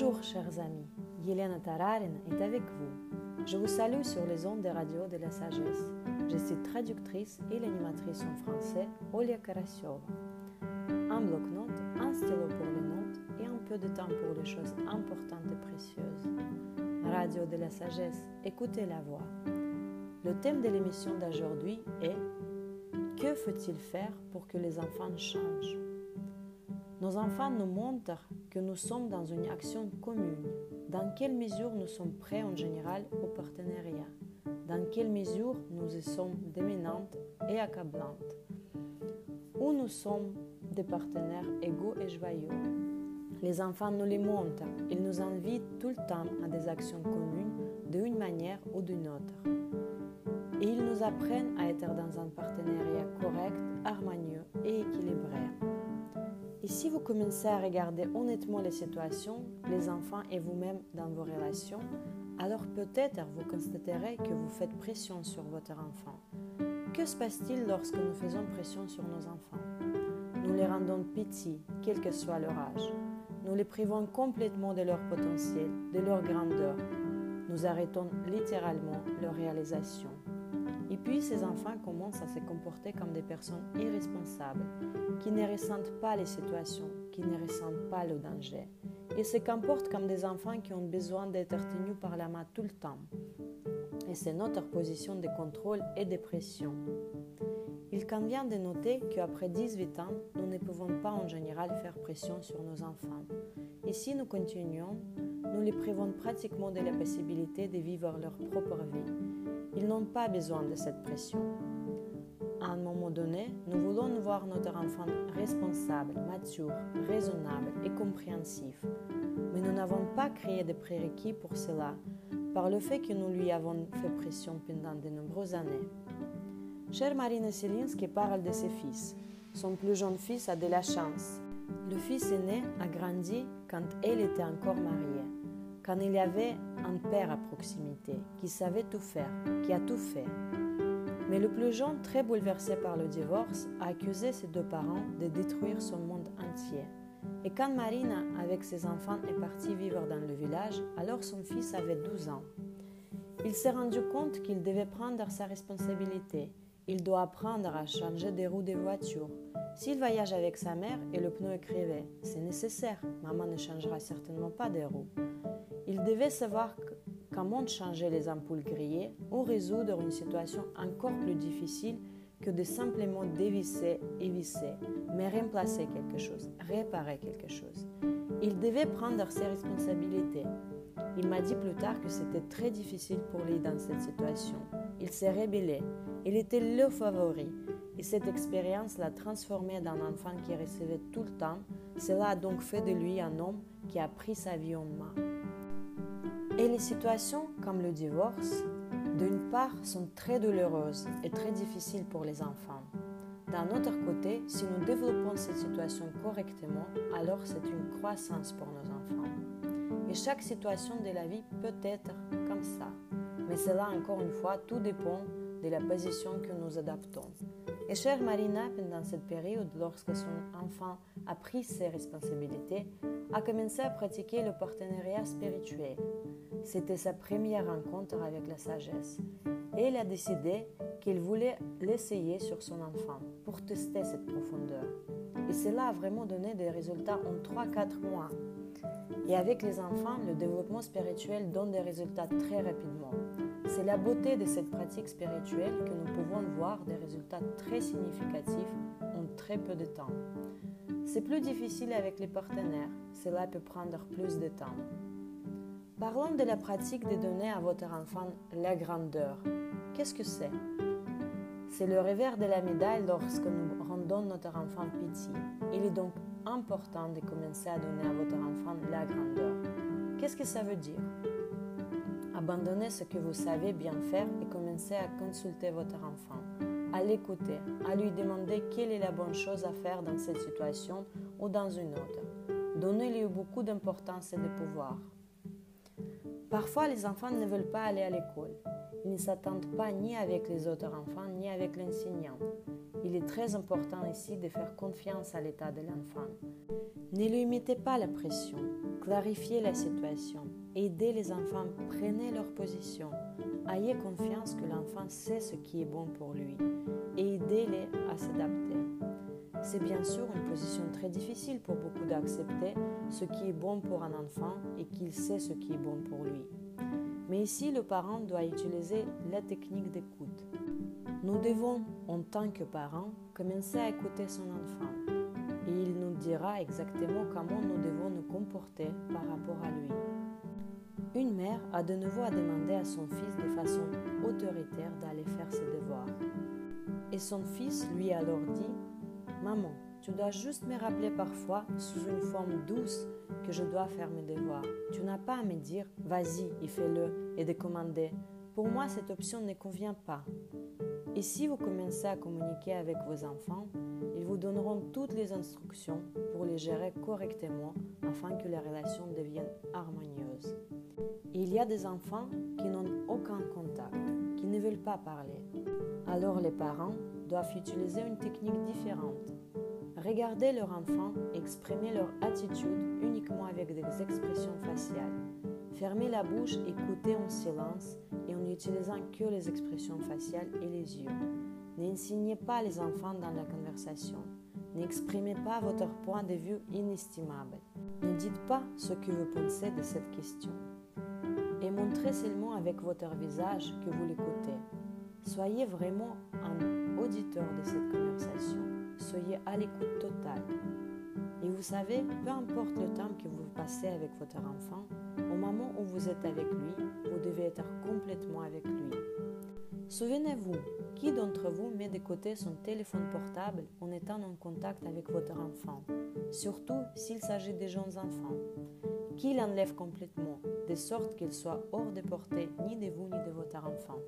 Bonjour chers amis, Yelena Tararin est avec vous. Je vous salue sur les ondes de radio de la sagesse. Je suis traductrice et l'animatrice en français Olia Karasiova. Un bloc-notes, un stylo pour les notes et un peu de temps pour les choses importantes et précieuses. Radio de la sagesse, écoutez la voix. Le thème de l'émission d'aujourd'hui est Que faut-il faire pour que les enfants changent? Nos enfants nous montrent que nous sommes dans une action commune. Dans quelle mesure nous sommes prêts en général au partenariat? Dans quelle mesure nous y sommes dominantes et accablantes? Où nous sommes des partenaires égaux et joyeux? Les enfants nous les montrent. Ils nous invitent tout le temps à des actions communes d'une manière ou d'une autre. Et ils nous apprennent à être dans un partenariat correct, harmonieux et équilibré. Et si vous commencez à regarder honnêtement les situations, les enfants et vous-même dans vos relations, alors peut-être vous constaterez que vous faites pression sur votre enfant. Que se passe-t-il lorsque nous faisons pression sur nos enfants? Nous les rendons petits, quel que soit leur âge. Nous les privons complètement de leur potentiel, de leur grandeur. Nous arrêtons littéralement leur réalisation. Et puis ces enfants commencent à se comporter comme des personnes irresponsables, qui ne ressentent pas les situations, qui ne ressentent pas le danger. Ils se comportent comme des enfants qui ont besoin d'être tenus par la main tout le temps. Et c'est notre position de contrôle et de pression. Il convient de noter qu'après 18 ans, nous ne pouvons pas en général faire pression sur nos enfants. Et si nous continuons, nous les privons pratiquement de la possibilité de vivre leur propre vie ils n'ont pas besoin de cette pression. À un moment donné, nous voulons voir notre enfant responsable, mature, raisonnable et compréhensif. Mais nous n'avons pas créé de prérequis pour cela par le fait que nous lui avons fait pression pendant de nombreuses années. Chère Marina Selinski parle de ses fils. Son plus jeune fils a de la chance. Le fils aîné a grandi quand elle était encore mariée quand il y avait un père à proximité qui savait tout faire, qui a tout fait. Mais le plus jeune, très bouleversé par le divorce, a accusé ses deux parents de détruire son monde entier. Et quand Marina, avec ses enfants, est partie vivre dans le village, alors son fils avait 12 ans. Il s'est rendu compte qu'il devait prendre sa responsabilité. Il doit apprendre à changer des roues des voitures. S'il voyage avec sa mère et le pneu est crevé, c'est nécessaire. Maman ne changera certainement pas des roues. Il devait savoir comment changer les ampoules grillées ou résoudre une situation encore plus difficile que de simplement dévisser et visser, mais remplacer quelque chose, réparer quelque chose. Il devait prendre ses responsabilités. Il m'a dit plus tard que c'était très difficile pour lui dans cette situation. Il s'est rébellé. Il était le favori. Et cette expérience l'a transformé en un enfant qui recevait tout le temps. Cela a donc fait de lui un homme qui a pris sa vie en main. Et les situations comme le divorce, d'une part, sont très douloureuses et très difficiles pour les enfants. D'un autre côté, si nous développons cette situation correctement, alors c'est une croissance pour nos enfants. Et chaque situation de la vie peut être comme ça. Mais cela, encore une fois, tout dépend de la position que nous adaptons. Et chère Marina, pendant cette période, lorsque son enfant a pris ses responsabilités, a commencé à pratiquer le partenariat spirituel. C'était sa première rencontre avec la sagesse. Et elle a décidé qu'elle voulait l'essayer sur son enfant pour tester cette profondeur. Et cela a vraiment donné des résultats en 3-4 mois. Et avec les enfants, le développement spirituel donne des résultats très rapidement. C'est la beauté de cette pratique spirituelle que nous pouvons voir des résultats très significatifs en très peu de temps. C'est plus difficile avec les partenaires, cela peut prendre plus de temps. Parlons de la pratique de donner à votre enfant la grandeur. Qu'est-ce que c'est? C'est le revers de la médaille lorsque nous rendons notre enfant petit. Il est donc important de commencer à donner à votre enfant la grandeur. Qu'est-ce que ça veut dire? Abandonnez ce que vous savez bien faire et commencez à consulter votre enfant, à l'écouter, à lui demander quelle est la bonne chose à faire dans cette situation ou dans une autre. Donnez-lui beaucoup d'importance et de pouvoir. Parfois, les enfants ne veulent pas aller à l'école. Ils ne s'attendent pas ni avec les autres enfants ni avec l'enseignant. Il est très important ici de faire confiance à l'état de l'enfant. Ne lui mettez pas la pression, clarifiez la situation, aidez les enfants, prenez leur position, ayez confiance que l'enfant sait ce qui est bon pour lui et aidez-les à s'adapter. C'est bien sûr une position très difficile pour beaucoup d'accepter ce qui est bon pour un enfant et qu'il sait ce qui est bon pour lui. Mais ici, le parent doit utiliser la technique d'écoute. Nous devons, en tant que parents, commencer à écouter son enfant et il nous dira exactement comment nous devons nous comporter par rapport à lui. Une mère a de nouveau à demander à son fils de façon autoritaire d'aller faire ses devoirs. Et son fils lui a alors dit Maman, tu dois juste me rappeler parfois, sous une forme douce, que je dois faire mes devoirs. Tu n'as pas à me dire Vas-y fais-le et de commander. Pour moi, cette option ne convient pas. Et si vous commencez à communiquer avec vos enfants, ils vous donneront toutes les instructions pour les gérer correctement afin que les relations deviennent harmonieuses. il y a des enfants qui n'ont aucun contact, qui ne veulent pas parler. Alors les parents doivent utiliser une technique différente. Regarder leur enfant exprimer leur attitude uniquement avec des expressions faciales. Fermer la bouche, écouter en silence et en utilisant que les expressions faciales et les yeux. N'enseignez pas les enfants dans la conversation. N'exprimez pas votre point de vue inestimable. Ne dites pas ce que vous pensez de cette question. Et montrez seulement avec votre visage que vous l'écoutez. Soyez vraiment un auditeur de cette conversation. Soyez à l'écoute totale. Et vous savez, peu importe le temps que vous passez avec votre enfant, au moment où vous êtes avec lui, vous devez être complètement avec lui. Souvenez-vous, qui d'entre vous met de côté son téléphone portable en étant en contact avec votre enfant, surtout s'il s'agit de jeunes enfants? Qui l'enlève complètement, de sorte qu'il soit hors de portée ni de vous ni de votre enfant?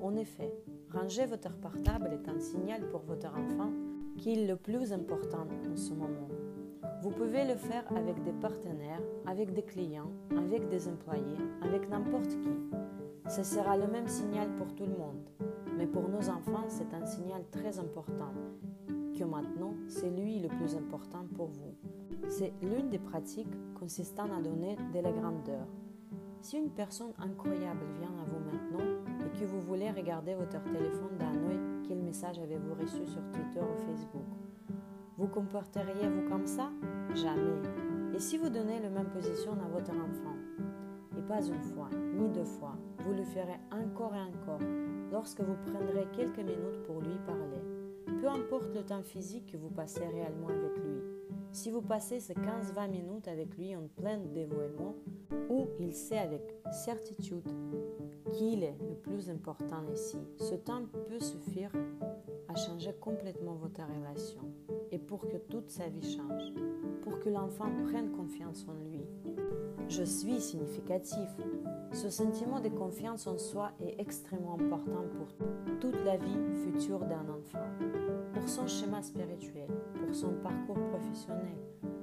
En effet, ranger votre portable est un signal pour votre enfant qui est le plus important en ce moment. Vous pouvez le faire avec des partenaires, avec des clients, avec des employés, avec n'importe qui. Ce sera le même signal pour tout le monde. Mais pour nos enfants, c'est un signal très important, que maintenant, c'est lui le plus important pour vous. C'est l'une des pratiques consistant à donner de la grandeur. Si une personne incroyable vient à vous maintenant et que vous voulez regarder votre téléphone d'un œil, avez-vous reçu sur Twitter ou Facebook? Vous comporteriez-vous comme ça? Jamais. Et si vous donnez la même position à votre enfant? Et pas une fois, ni deux fois, vous le ferez encore et encore lorsque vous prendrez quelques minutes pour lui parler. Peu importe le temps physique que vous passez réellement avec lui. Si vous passez ces 15-20 minutes avec lui en plein dévouement, où il sait avec certitude qu'il est le plus important ici, ce temps peut suffire à changer complètement votre relation et pour que toute sa vie change, pour que l'enfant prenne confiance en lui. Je suis significatif, ce sentiment de confiance en soi est extrêmement important pour toute la vie future d'un enfant, pour son schéma spirituel, pour son parcours professionnel.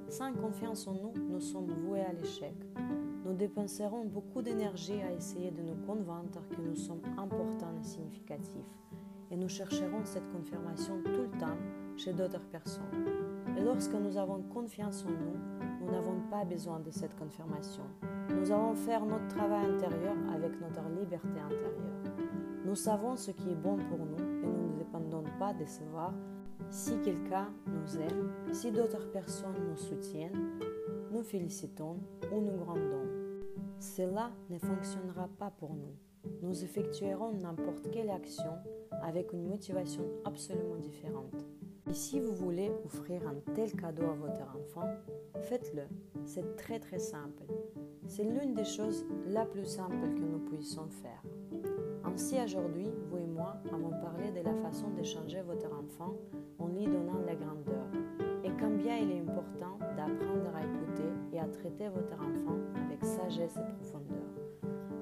Sans confiance en nous, nous sommes voués à l'échec. Nous dépenserons beaucoup d'énergie à essayer de nous convaincre que nous sommes importants et significatifs, et nous chercherons cette confirmation tout le temps chez d'autres personnes. Et lorsque nous avons confiance en nous, nous n'avons pas besoin de cette confirmation. Nous allons faire notre travail intérieur avec notre liberté intérieure. Nous savons ce qui est bon pour nous et nous ne dépendons pas de savoir si quelqu'un nous aime, si d'autres personnes nous soutiennent, nous félicitons ou nous grandons. Cela ne fonctionnera pas pour nous. Nous effectuerons n'importe quelle action avec une motivation absolument différente. Et si vous voulez offrir un tel cadeau à votre enfant, faites-le. C'est très très simple. C'est l'une des choses la plus simple que nous puissions faire. Ainsi aujourd'hui, vous et moi avons parlé de la façon d'échanger votre enfant en lui donnant la grandeur et combien il est important d'apprendre à écouter et à traiter votre enfant avec sagesse et profondeur.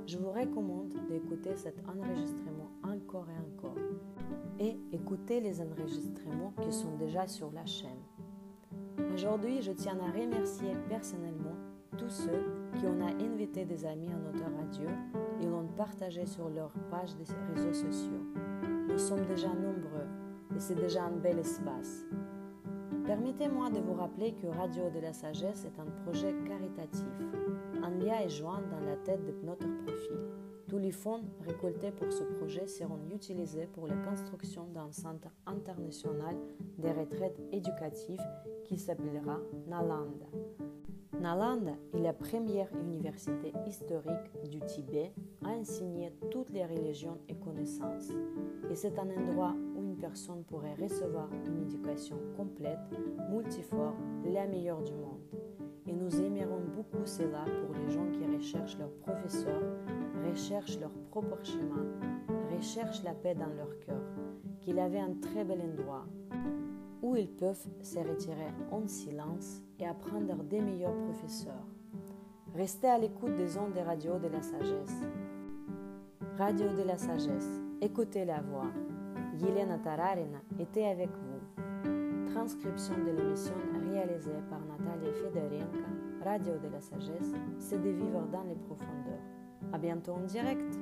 Je vous recommande d'écouter cet enregistrement et encore et écouter les enregistrements qui sont déjà sur la chaîne. Aujourd'hui, je tiens à remercier personnellement tous ceux qui ont invité des amis à notre radio et l'ont partagé sur leur page des réseaux sociaux. Nous sommes déjà nombreux et c'est déjà un bel espace. Permettez-moi de vous rappeler que Radio de la Sagesse est un projet caritatif. Un lien est joint dans la tête de notre profil. Tous les fonds récoltés pour ce projet seront utilisés pour la construction d'un centre international des retraites éducatives qui s'appellera Nalanda. Nalanda est la première université historique du Tibet à enseigner toutes les religions et connaissances. Et c'est un endroit personne pourrait recevoir une éducation complète, multiforme, la meilleure du monde. Et nous aimerons beaucoup cela pour les gens qui recherchent leurs professeurs, recherchent leur propre chemin, recherchent la paix dans leur cœur, qu'il avait un très bel endroit où ils peuvent se retirer en silence et apprendre des meilleurs professeurs. Restez à l'écoute des ondes des radios de la sagesse. Radio de la sagesse, écoutez la voix. Yelena Tararina était avec vous. Transcription de l'émission réalisée par Natalia Fedorenko, Radio de la Sagesse, c'est de vivre dans les profondeurs. À bientôt en direct!